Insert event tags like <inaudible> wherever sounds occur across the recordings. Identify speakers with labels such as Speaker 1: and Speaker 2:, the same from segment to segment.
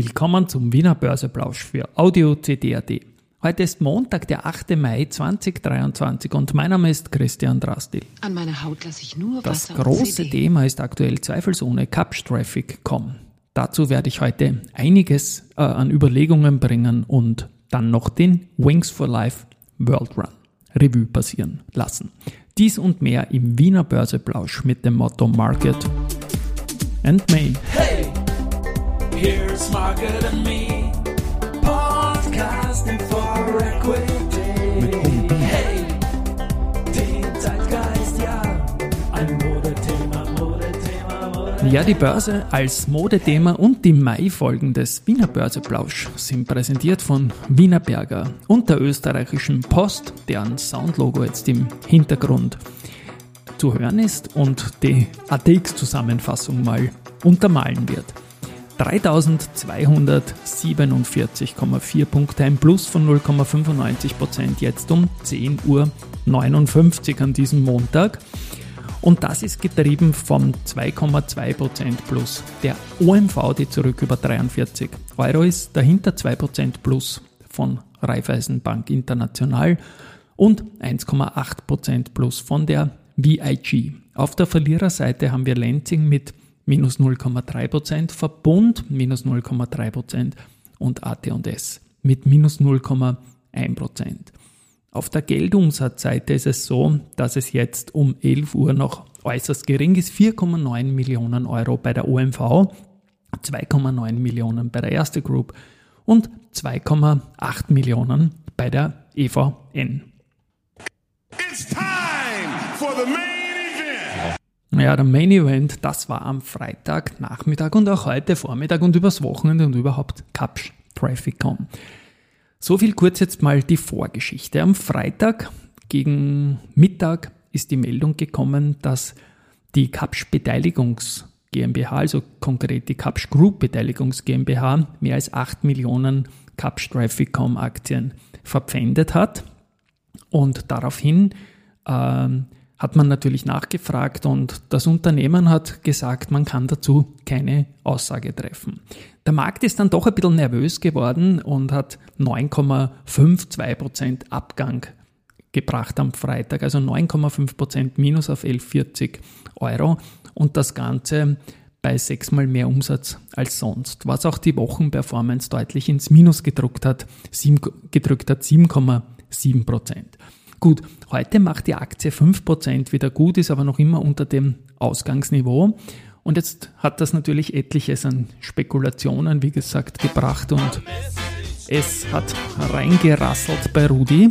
Speaker 1: Willkommen zum Wiener Börseplausch für Audio CD.at. Heute ist Montag, der 8. Mai 2023 und mein Name ist Christian Drastil.
Speaker 2: An meiner Haut lasse ich nur
Speaker 1: Das
Speaker 2: Wasser
Speaker 1: große
Speaker 2: und CD.
Speaker 1: Thema ist aktuell zweifelsohne Capsch Traffic.com. Dazu werde ich heute einiges äh, an Überlegungen bringen und dann noch den Wings for Life World Run Revue passieren lassen. Dies und mehr im Wiener Börseplausch mit dem Motto Market and May.
Speaker 3: Hey, Margaret and me, podcasting for Equity. Hey, den Zeitgeist, ja, ein Modethema, Modethema, Modethema.
Speaker 1: Ja, die Börse als Modethema und die Mai-Folgen des Wiener Börseplausch sind präsentiert von Wiener Berger und der österreichischen Post, deren Soundlogo jetzt im Hintergrund zu hören ist und die ATX-Zusammenfassung mal untermalen wird. 3247,4 Punkte, ein Plus von 0,95 Prozent jetzt um 10.59 Uhr an diesem Montag. Und das ist getrieben vom 2,2% Plus. Der OMV, die zurück über 43 Euro ist, dahinter 2% Plus von Raiffeisenbank International und 1,8% Plus von der VIG. Auf der Verliererseite haben wir Lenzing mit minus 0,3%, Verbund minus 0,3% und AT&S mit minus 0,1%. Auf der Geldumsatzseite ist es so, dass es jetzt um 11 Uhr noch äußerst gering ist. 4,9 Millionen Euro bei der OMV, 2,9 Millionen bei der Erste Group und 2,8 Millionen bei der EVN.
Speaker 4: It's time for the main.
Speaker 1: Ja, der Main Event, das war am Freitag Nachmittag und auch heute Vormittag und übers Wochenende und überhaupt Capsch Traffic.com. So viel kurz jetzt mal die Vorgeschichte. Am Freitag gegen Mittag ist die Meldung gekommen, dass die Capsch Beteiligungs GmbH, also konkret die Capsch Group Beteiligungs GmbH, mehr als 8 Millionen Capsch Traffic.com Aktien verpfändet hat. Und daraufhin ähm, hat man natürlich nachgefragt und das Unternehmen hat gesagt, man kann dazu keine Aussage treffen. Der Markt ist dann doch ein bisschen nervös geworden und hat 9,52% Abgang gebracht am Freitag, also 9,5% minus auf 11,40 Euro und das Ganze bei sechsmal mehr Umsatz als sonst, was auch die Wochenperformance deutlich ins Minus gedrückt hat, sieben, gedrückt hat 7,7%. Gut, heute macht die Aktie 5% wieder gut, ist aber noch immer unter dem Ausgangsniveau. Und jetzt hat das natürlich etliches an Spekulationen, wie gesagt, gebracht und es hat reingerasselt bei Rudi.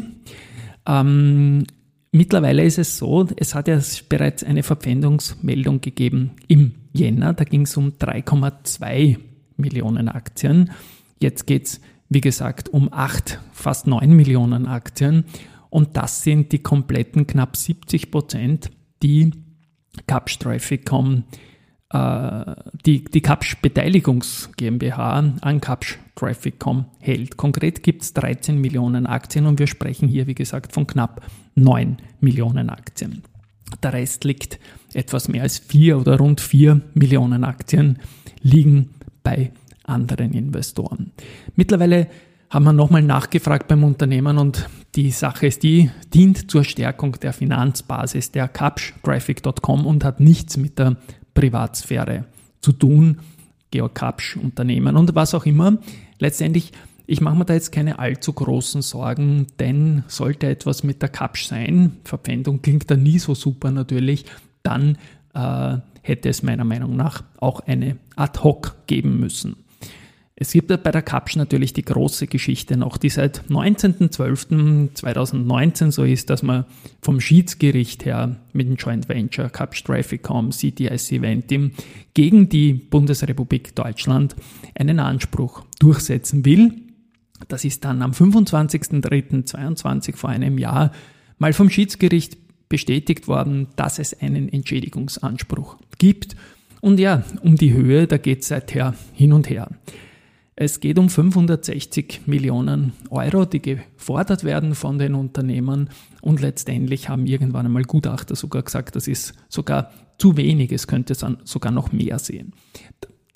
Speaker 1: Ähm, mittlerweile ist es so, es hat ja bereits eine Verpfändungsmeldung gegeben im Jänner, da ging es um 3,2 Millionen Aktien. Jetzt geht es, wie gesagt, um 8, fast 9 Millionen Aktien. Und das sind die kompletten knapp 70 Prozent, die Capsch Traffic.com, äh, die, die Capsch Beteiligungs GmbH an Capsch Traffic.com hält. Konkret gibt es 13 Millionen Aktien und wir sprechen hier, wie gesagt, von knapp 9 Millionen Aktien. Der Rest liegt etwas mehr als 4 oder rund 4 Millionen Aktien liegen bei anderen Investoren. Mittlerweile haben wir nochmal nachgefragt beim Unternehmen und die Sache ist die, dient zur Stärkung der Finanzbasis der Capsch-Graphic.com und hat nichts mit der Privatsphäre zu tun. Georg Capsch Unternehmen und was auch immer. Letztendlich, ich mache mir da jetzt keine allzu großen Sorgen, denn sollte etwas mit der Capsch sein, Verpfändung klingt da nie so super natürlich, dann äh, hätte es meiner Meinung nach auch eine ad hoc geben müssen. Es gibt bei der Capsch natürlich die große Geschichte noch, die seit 19.12.2019 so ist, dass man vom Schiedsgericht her mit dem Joint Venture Capsch Trafficcom CTIC Eventim gegen die Bundesrepublik Deutschland einen Anspruch durchsetzen will. Das ist dann am 25.03.22 vor einem Jahr mal vom Schiedsgericht bestätigt worden, dass es einen Entschädigungsanspruch gibt. Und ja, um die Höhe, da geht es seither hin und her. Es geht um 560 Millionen Euro, die gefordert werden von den Unternehmen und letztendlich haben irgendwann einmal Gutachter sogar gesagt, das ist sogar zu wenig, es könnte sogar noch mehr sehen.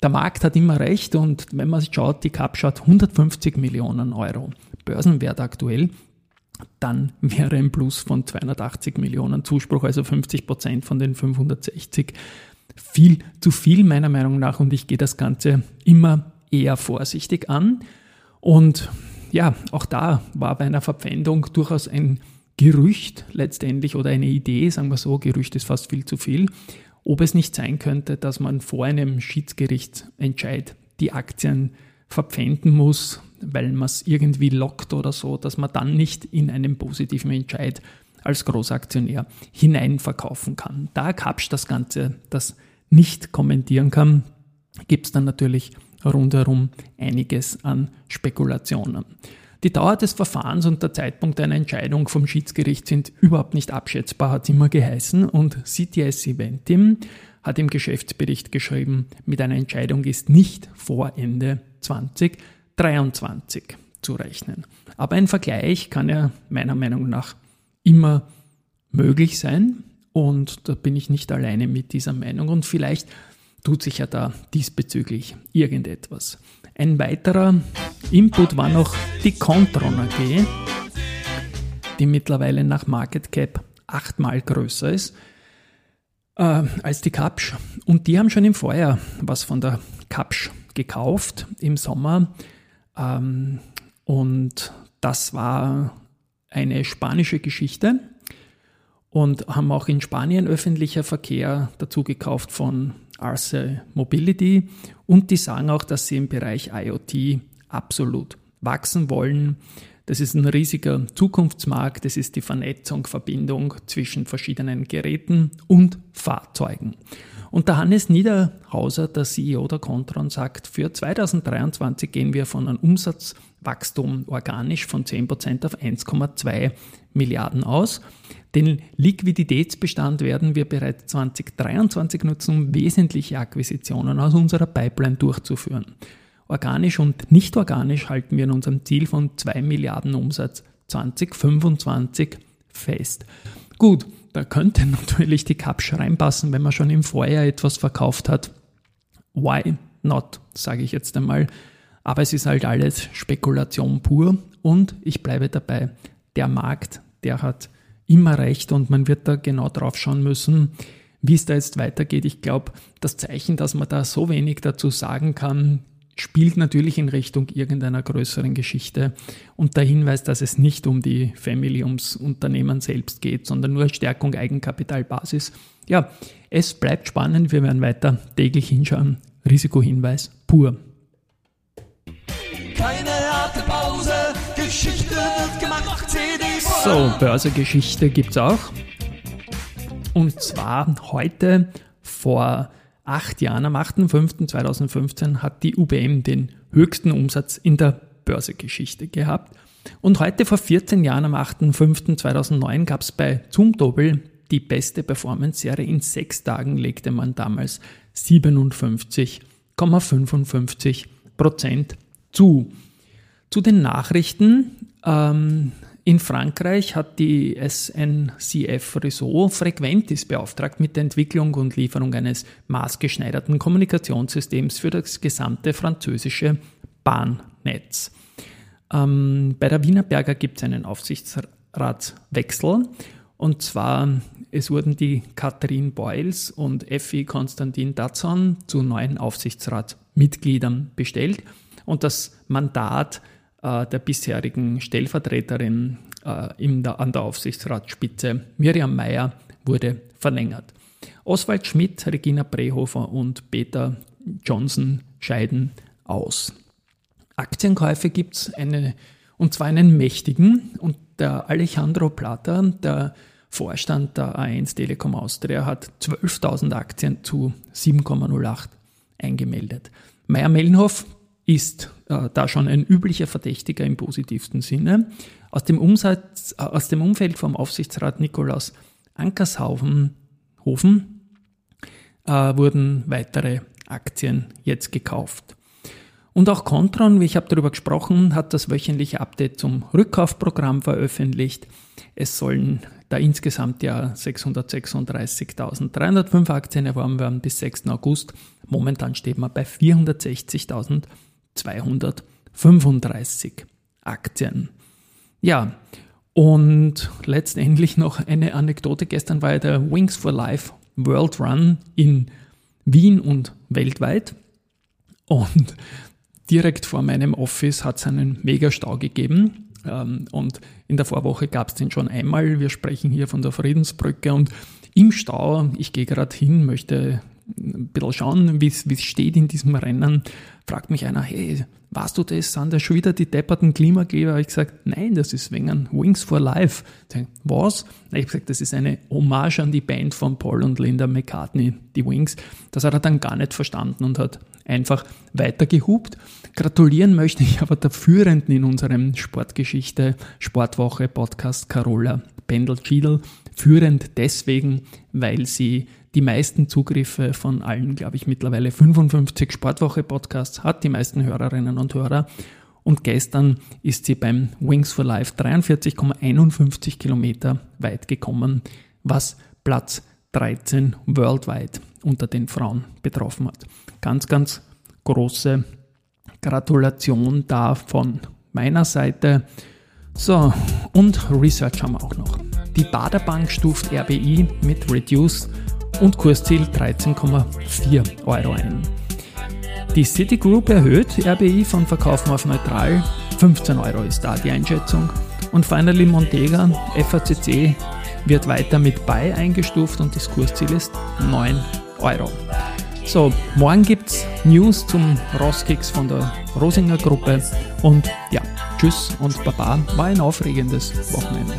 Speaker 1: der Markt hat immer recht und wenn man schaut, die Capsch hat 150 Millionen Euro Börsenwert aktuell, dann wäre ein Plus von 280 Millionen Zuspruch, also 50 Prozent von den 560 viel zu viel meiner Meinung nach und ich gehe das Ganze immer eher vorsichtig an. Und ja, auch da war bei einer Verpfändung durchaus ein Gerücht letztendlich oder eine Idee, sagen wir so, Gerücht ist fast viel zu viel, ob es nicht sein könnte, dass man vor einem Schiedsgerichtsentscheid die Aktien verpfänden muss, weil man es irgendwie lockt oder so, dass man dann nicht in einen positiven Entscheid als Großaktionär hineinverkaufen kann. Da Kapsch das Ganze das nicht kommentieren kann, gibt es dann natürlich rundherum einiges an Spekulationen. Die Dauer des Verfahrens und der Zeitpunkt einer Entscheidung vom Schiedsgericht sind überhaupt nicht abschätzbar, hat es immer geheißen. Und CTS Eventim hat im Geschäftsbericht geschrieben, mit einer Entscheidung ist nicht vor Ende 2023 zu rechnen. Aber ein Vergleich kann ja meiner Meinung nach immer möglich sein. Und da bin ich nicht alleine mit dieser Meinung. Und vielleicht tut sich ja da diesbezüglich irgendetwas. Ein weiterer Input war noch die Contron AG, die mittlerweile nach Market Cap achtmal größer ist äh, als die Kapsch. Und die haben schon im Vorjahr was von der Kapsch gekauft im Sommer. Ähm, und das war eine spanische Geschichte und haben auch in Spanien öffentlicher Verkehr dazu gekauft von Arce Mobility und die sagen auch, dass sie im Bereich IoT absolut wachsen wollen. Das ist ein riesiger Zukunftsmarkt, das ist die Vernetzung, Verbindung zwischen verschiedenen Geräten und Fahrzeugen. Und der Hannes Niederhauser, der CEO der Contron, sagt, für 2023 gehen wir von einem Umsatzwachstum organisch von 10% auf 1,2 Milliarden aus. Den Liquiditätsbestand werden wir bereits 2023 nutzen, um wesentliche Akquisitionen aus unserer Pipeline durchzuführen. Organisch und nicht organisch halten wir in unserem Ziel von 2 Milliarden Umsatz 2025 fest. Gut, da könnte <laughs> natürlich die Kapsch reinpassen, wenn man schon im Vorjahr etwas verkauft hat. Why not, sage ich jetzt einmal. Aber es ist halt alles Spekulation pur und ich bleibe dabei, der Markt, der hat immer recht und man wird da genau drauf schauen müssen, wie es da jetzt weitergeht. Ich glaube, das Zeichen, dass man da so wenig dazu sagen kann, spielt natürlich in Richtung irgendeiner größeren Geschichte und der Hinweis, dass es nicht um die Family, ums Unternehmen selbst geht, sondern nur Stärkung Eigenkapitalbasis. Ja, es bleibt spannend, wir werden weiter täglich hinschauen. Risikohinweis pur.
Speaker 3: Keine harte Pause, Geschichte wird gemacht, CDs.
Speaker 1: So, Börsegeschichte gibt's auch. Und zwar heute vor acht Jahren, am 8.5.2015, hat die UBM den höchsten Umsatz in der Börsegeschichte gehabt. Und heute vor 14 Jahren, am 8.5.2009, gab es bei Zumtobel die beste Performance-Serie. In sechs Tagen legte man damals 57,55 Prozent zu. Zu den Nachrichten. Ähm, in Frankreich hat die SNCF Réseau Frequentis beauftragt mit der Entwicklung und Lieferung eines maßgeschneiderten Kommunikationssystems für das gesamte französische Bahnnetz. Ähm, bei der Wienerberger gibt es einen Aufsichtsratswechsel und zwar es wurden die Katharine Boyles und Effi Konstantin Datzon zu neuen Aufsichtsratsmitgliedern bestellt und das Mandat äh, der bisherigen Stellvertreterin äh, in der, an der Aufsichtsratsspitze Miriam Mayer wurde verlängert. Oswald Schmidt, Regina Brehofer und Peter Johnson scheiden aus. Aktienkäufe gibt es eine, und zwar einen mächtigen, und der Alejandro Plata, der Vorstand der A1 Telekom Austria, hat 12.000 Aktien zu 7,08 eingemeldet. Meyer-Mellenhoff ist äh, da schon ein üblicher Verdächtiger im positivsten Sinne. Aus dem, Umsatz, äh, aus dem Umfeld vom Aufsichtsrat Nikolaus Ankershaufen äh, wurden weitere Aktien jetzt gekauft. Und auch Contron, wie ich habe darüber gesprochen, hat das wöchentliche Update zum Rückkaufprogramm veröffentlicht. Es sollen da insgesamt ja 636.305 Aktien erworben werden bis 6. August. Momentan steht man bei 460.235 Aktien. Ja, und letztendlich noch eine Anekdote. Gestern war ja der Wings for Life World Run in Wien und weltweit. Und direkt vor meinem Office hat es einen Megastau gegeben. Ähm, und in der Vorwoche gab es den schon einmal. Wir sprechen hier von der Friedensbrücke und im Stau, ich gehe gerade hin, möchte ein bisschen schauen, wie es steht in diesem Rennen, fragt mich einer, hey, warst du das? Sind das schon wieder die depperten Klimakleber? Ich gesagt, nein, das ist wegen Wings for Life. Ich was? Ich habe gesagt, das ist eine Hommage an die Band von Paul und Linda McCartney, die Wings. Das hat er dann gar nicht verstanden und hat einfach weiter gehupt. Gratulieren möchte ich aber der Führenden in unserem Sportgeschichte Sportwoche Podcast Carola Pendel-Schiedl. Führend deswegen, weil sie die meisten Zugriffe von allen, glaube ich, mittlerweile 55 Sportwoche-Podcasts hat, die meisten Hörerinnen und Hörer. Und gestern ist sie beim Wings for Life 43,51 Kilometer weit gekommen, was Platz 13 worldwide unter den Frauen betroffen hat. Ganz, ganz große Gratulation da von meiner Seite. So, und Research haben wir auch noch. Die Baderbank stuft RBI mit Reduced und Kursziel 13,4 Euro ein. Die Citigroup erhöht RBI von Verkaufen auf neutral, 15 Euro ist da die Einschätzung. Und finally Montega, FACC wird weiter mit Buy eingestuft und das Kursziel ist 9 Euro. So, morgen gibt es News zum Roskix von der Rosinger Gruppe und ja, tschüss und baba, war ein aufregendes Wochenende.